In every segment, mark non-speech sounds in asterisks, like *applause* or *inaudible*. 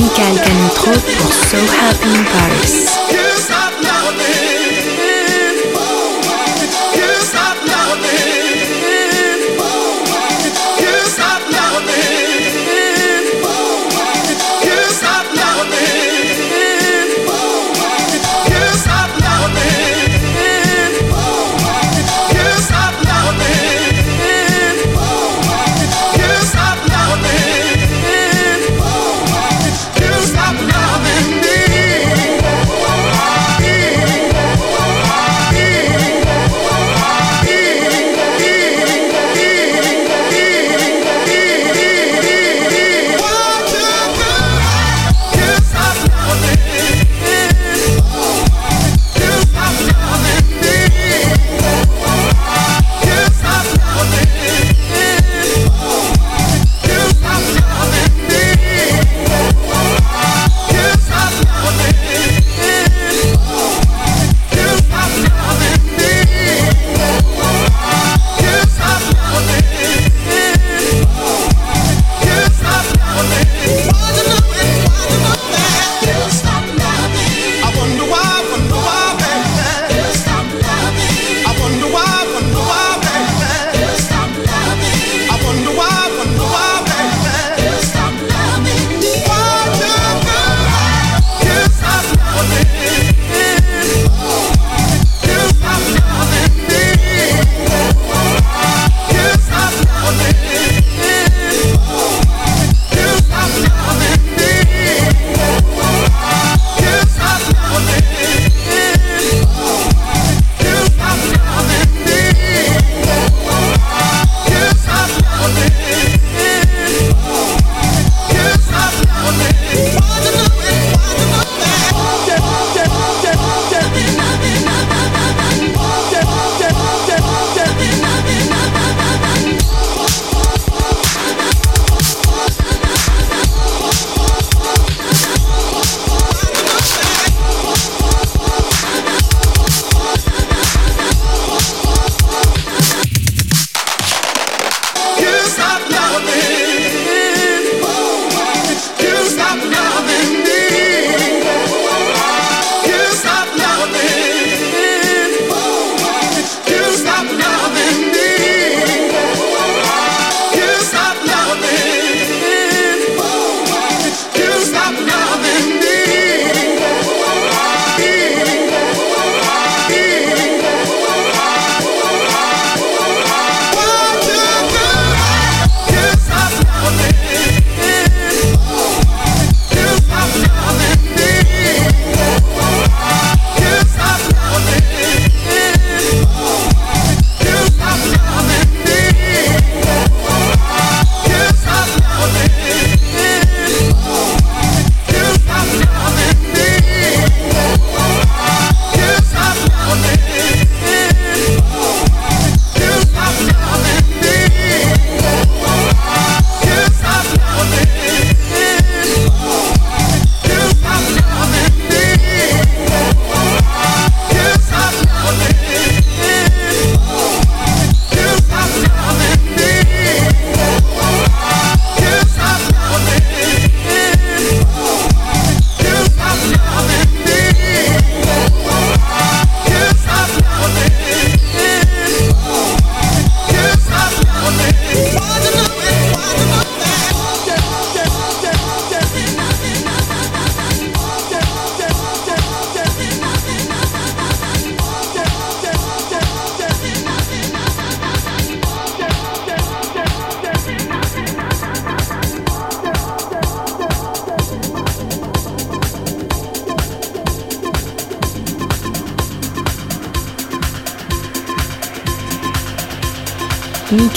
Michael Canitrot pour So Happy in Paris.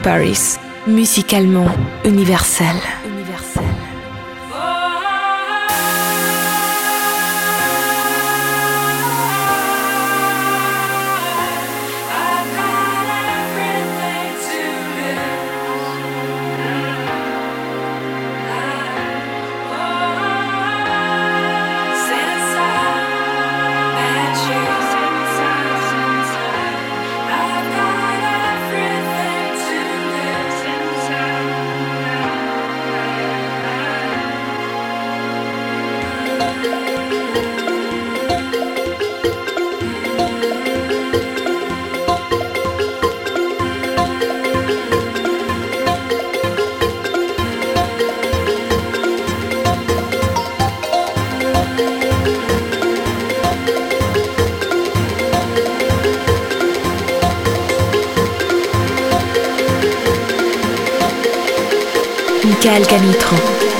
Paris, musicalement universel. Michael Canitrot.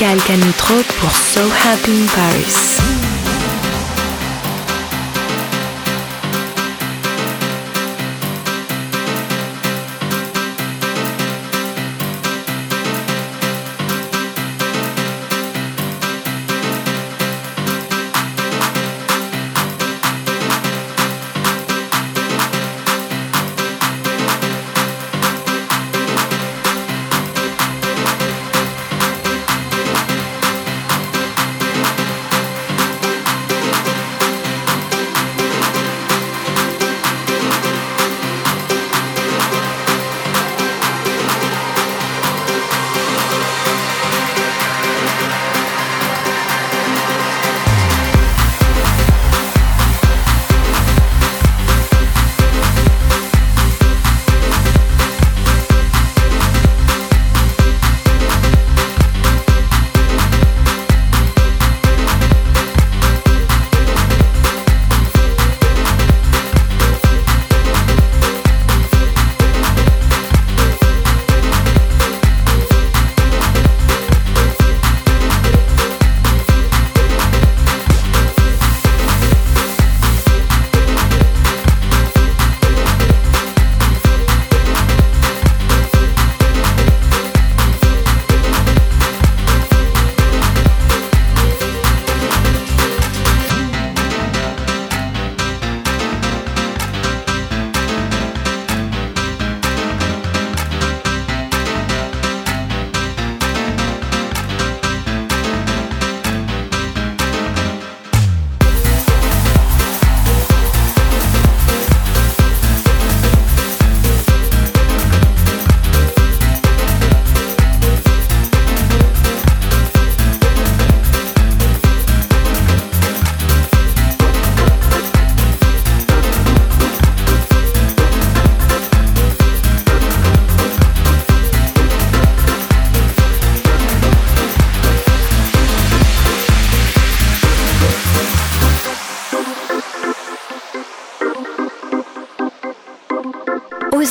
Michael Canitro pour So Happy in Paris.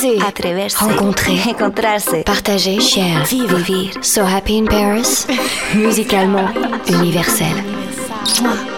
Oser, atreverse, rencontrer, encontrarse, partager, share, vivre, vivre. So happy in Paris, *laughs* musicalement universel.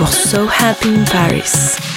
Pour So Happy in Paris.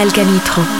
Michael Canitrot.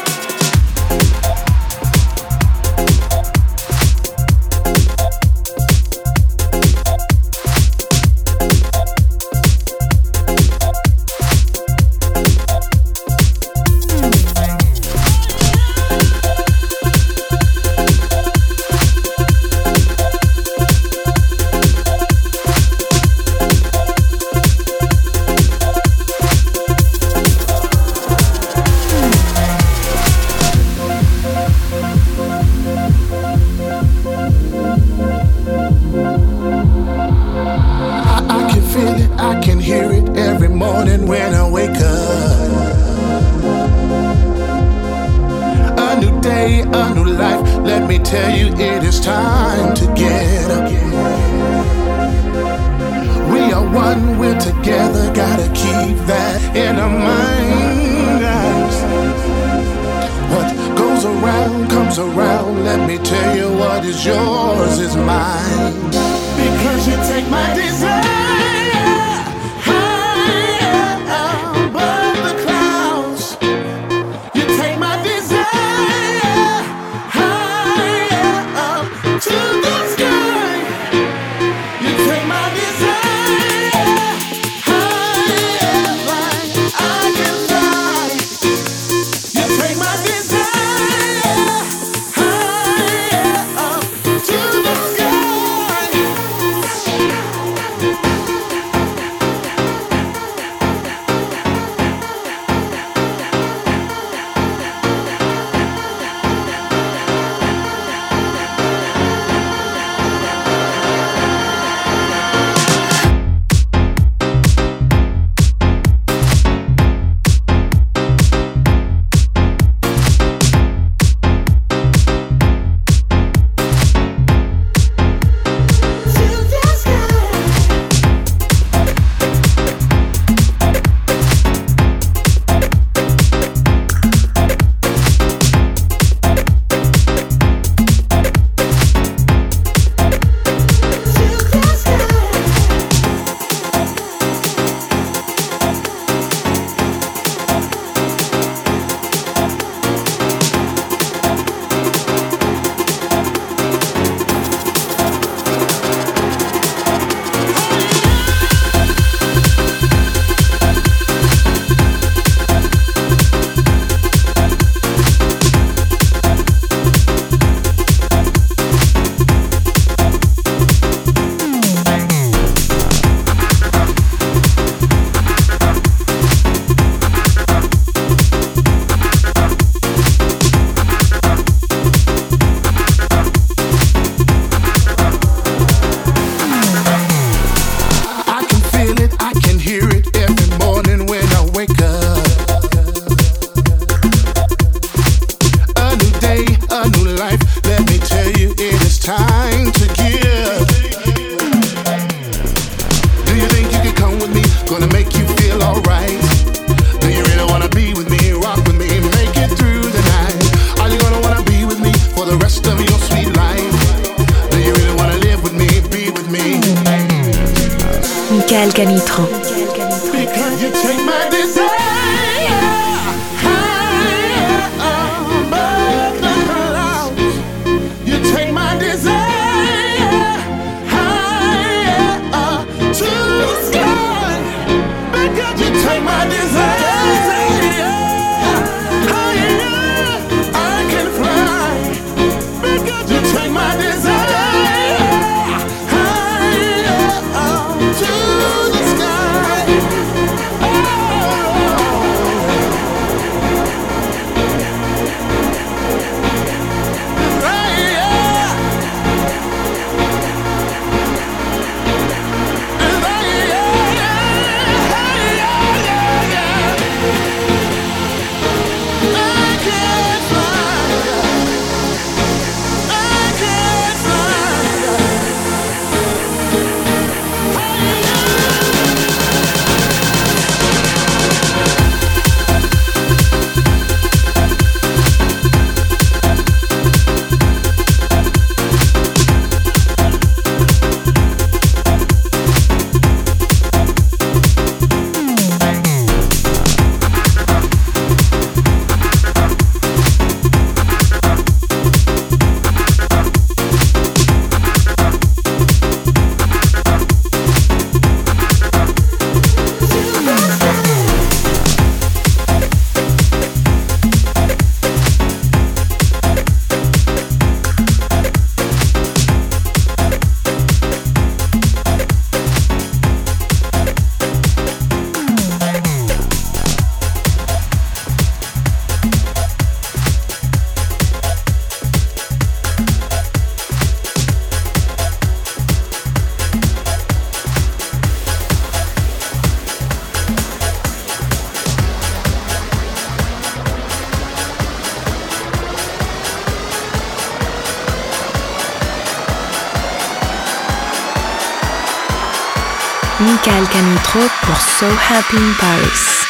Michael So in Paris.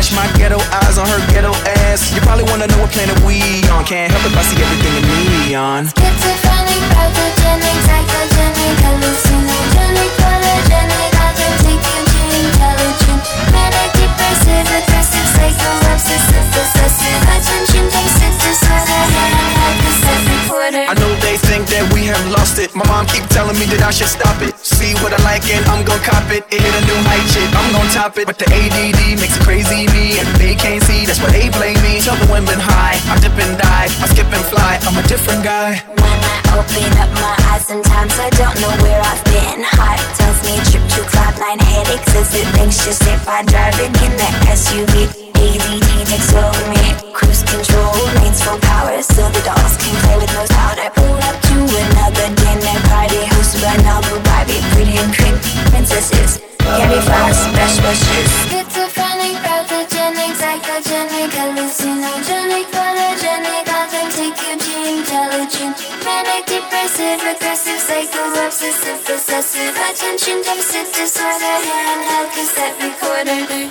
Cash. My ghetto eyes on her ghetto ass. You probably wanna know what planet we on. Can't help if I see everything in neon. Schizophrenic, pathogenic, psychogenic, hallucinogenic, polygenic, authentic, intelligent, manic, depressive, aggressive, psycho, obsessive, possessive, attention deficit disorder, handheld cassette recorder. I know they think that we have lost it. My mom keep telling me that I should stop it. See what I like and I'm gon' cop it. It hit a new height, shit, I'm gon' top it. But the ADD makes it crazy me, and they can't see. That's why they blame me. Tell the women high, I dip and die, I skip and fly. I'm a different guy. When I open up my eyes, sometimes I don't know where I've been. Heart tells me trip to cloud9 headaches as it anxious if I driving in that SUV. ADD takes over me. Cruise control, lanes full power, so the dolls can play with no powder. Pull up to another dinner party hosted by Nobu Pretty and cream princesses. Candy floss, best wishes. Schizophrenic, pathogenic, psychogenic, hallucinogenic, polygenic, authentic, intelligent, manic, depressive, aggressive, psycho, obsessive, possessive, attention deficit disorder, handheld cassette recorder.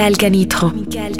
Michael Canitro. Michael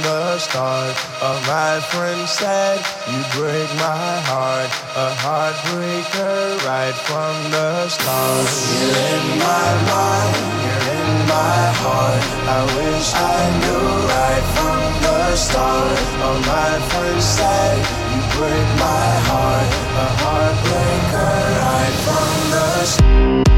Paris, musicalement universel. You break my heart. A heartbreaker right from the start. You're in my mind, you're in my heart. I wish I knew right from the start. Oh, my friend said you break my heart, a heartbreaker right from the start.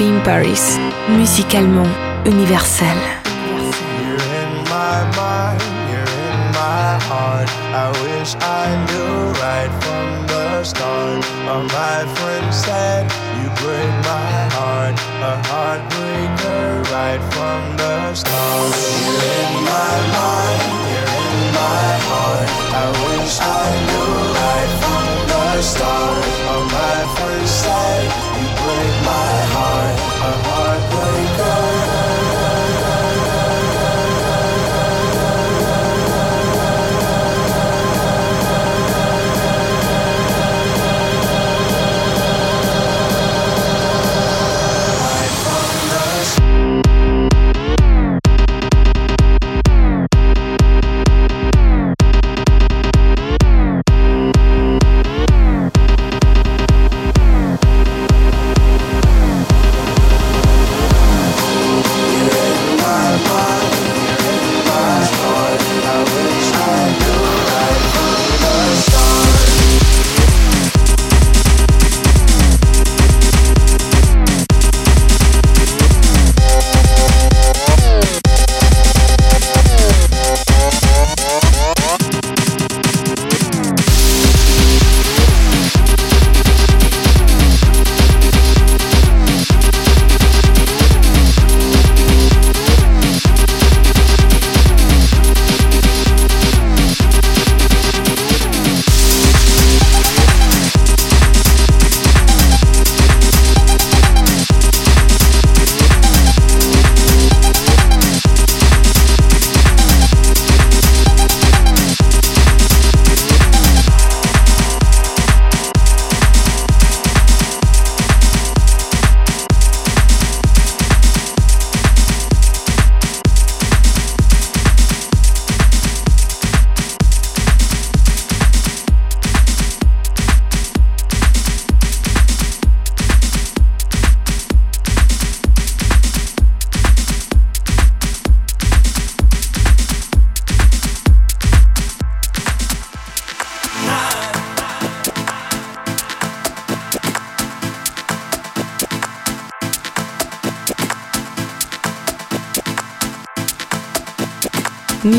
in Paris, musicalement universel. You're in my mind, you're in my heart. I wish I knew right from the start. All my friends said you break my heart, a heartbreaker right from the start. You're in my mind, you're in my heart. I wish I knew right from the start. All my friends said you break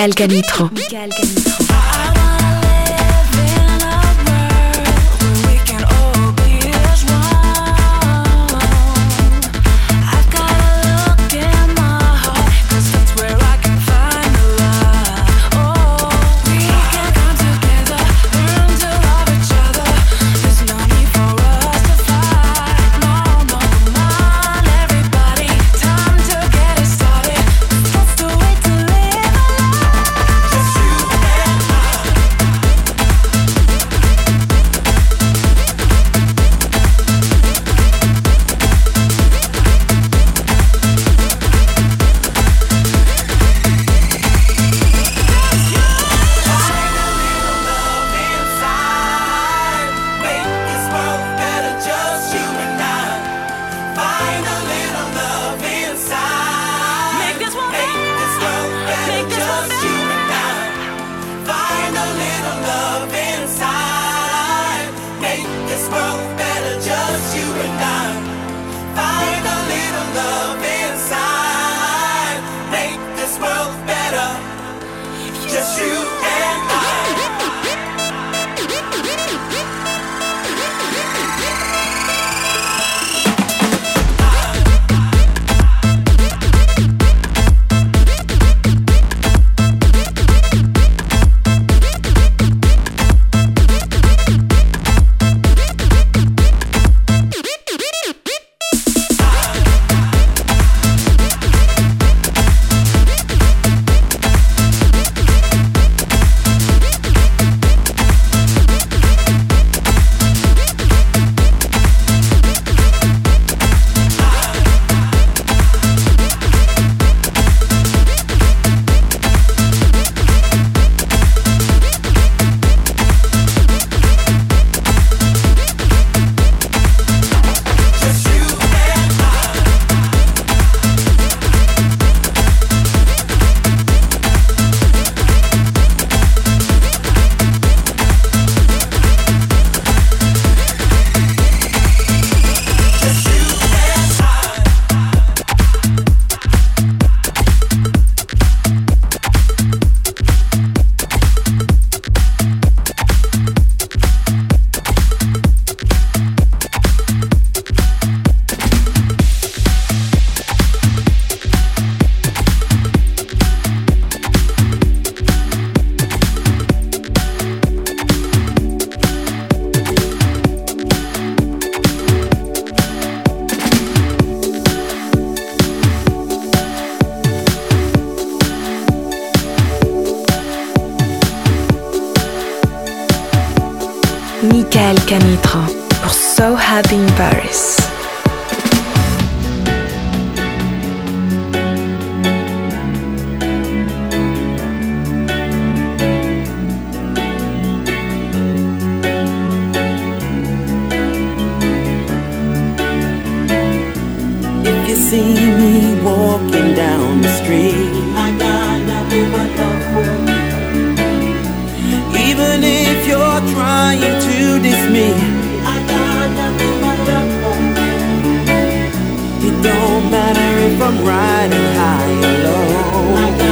Michael. I'm riding high or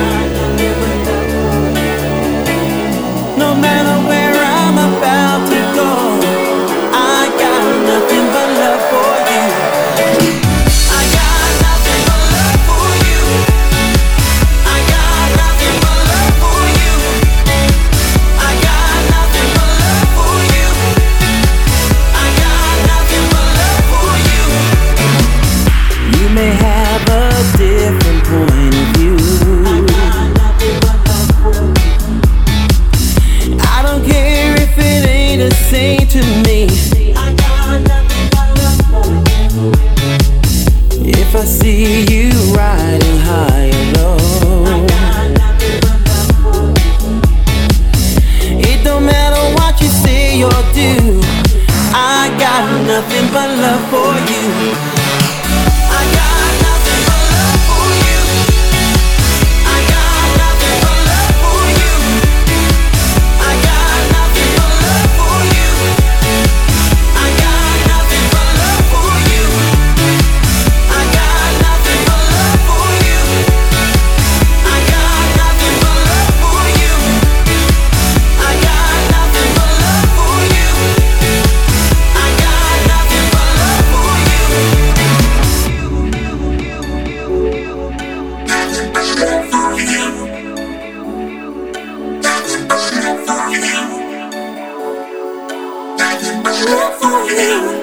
Canitrot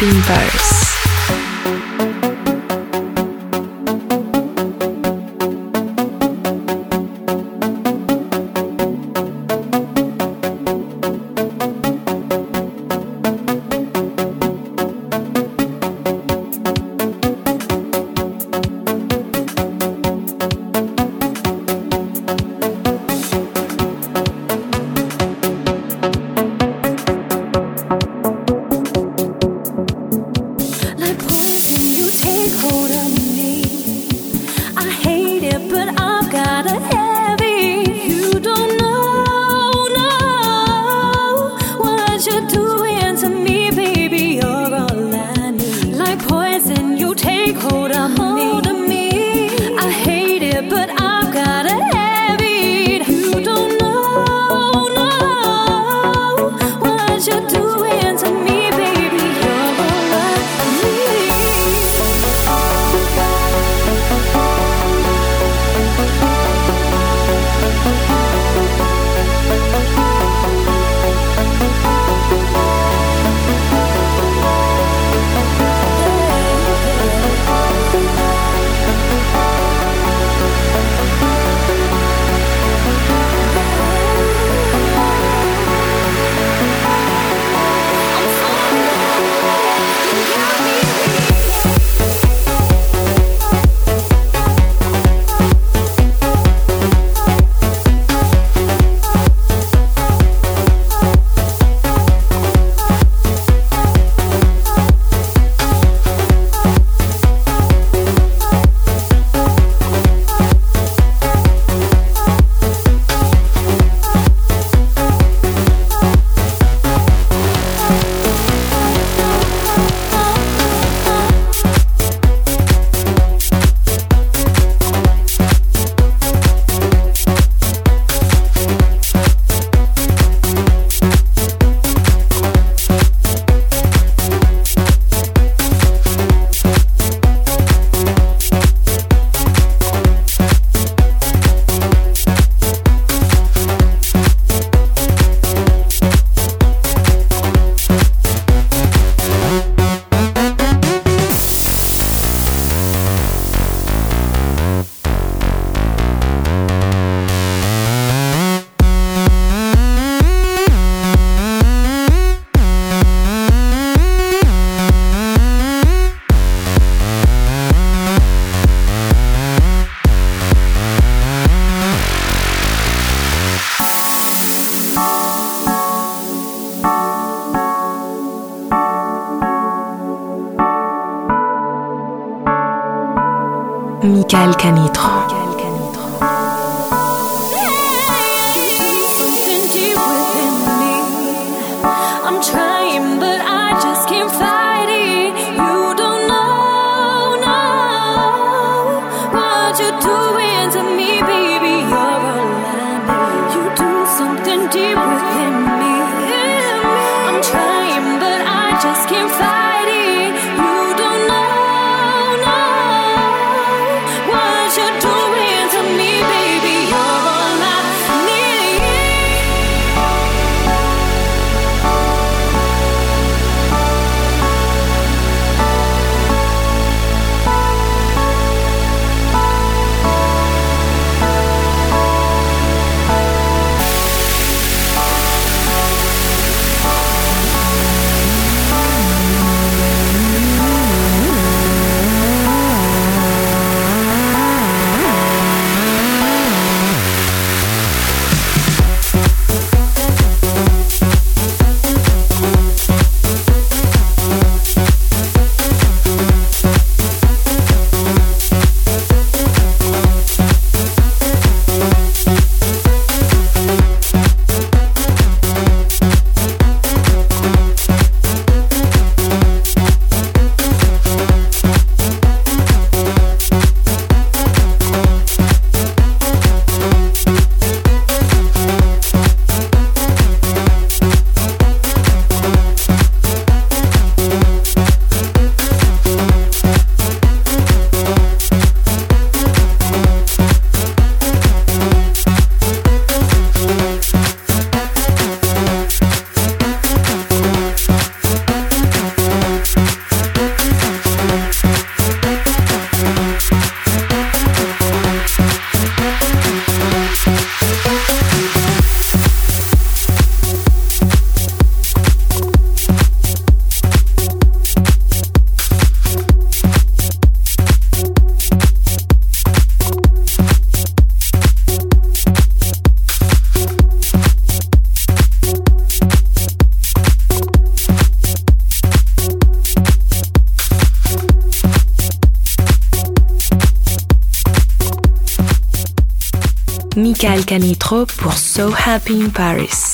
So Canitrot pour So Happy in Paris.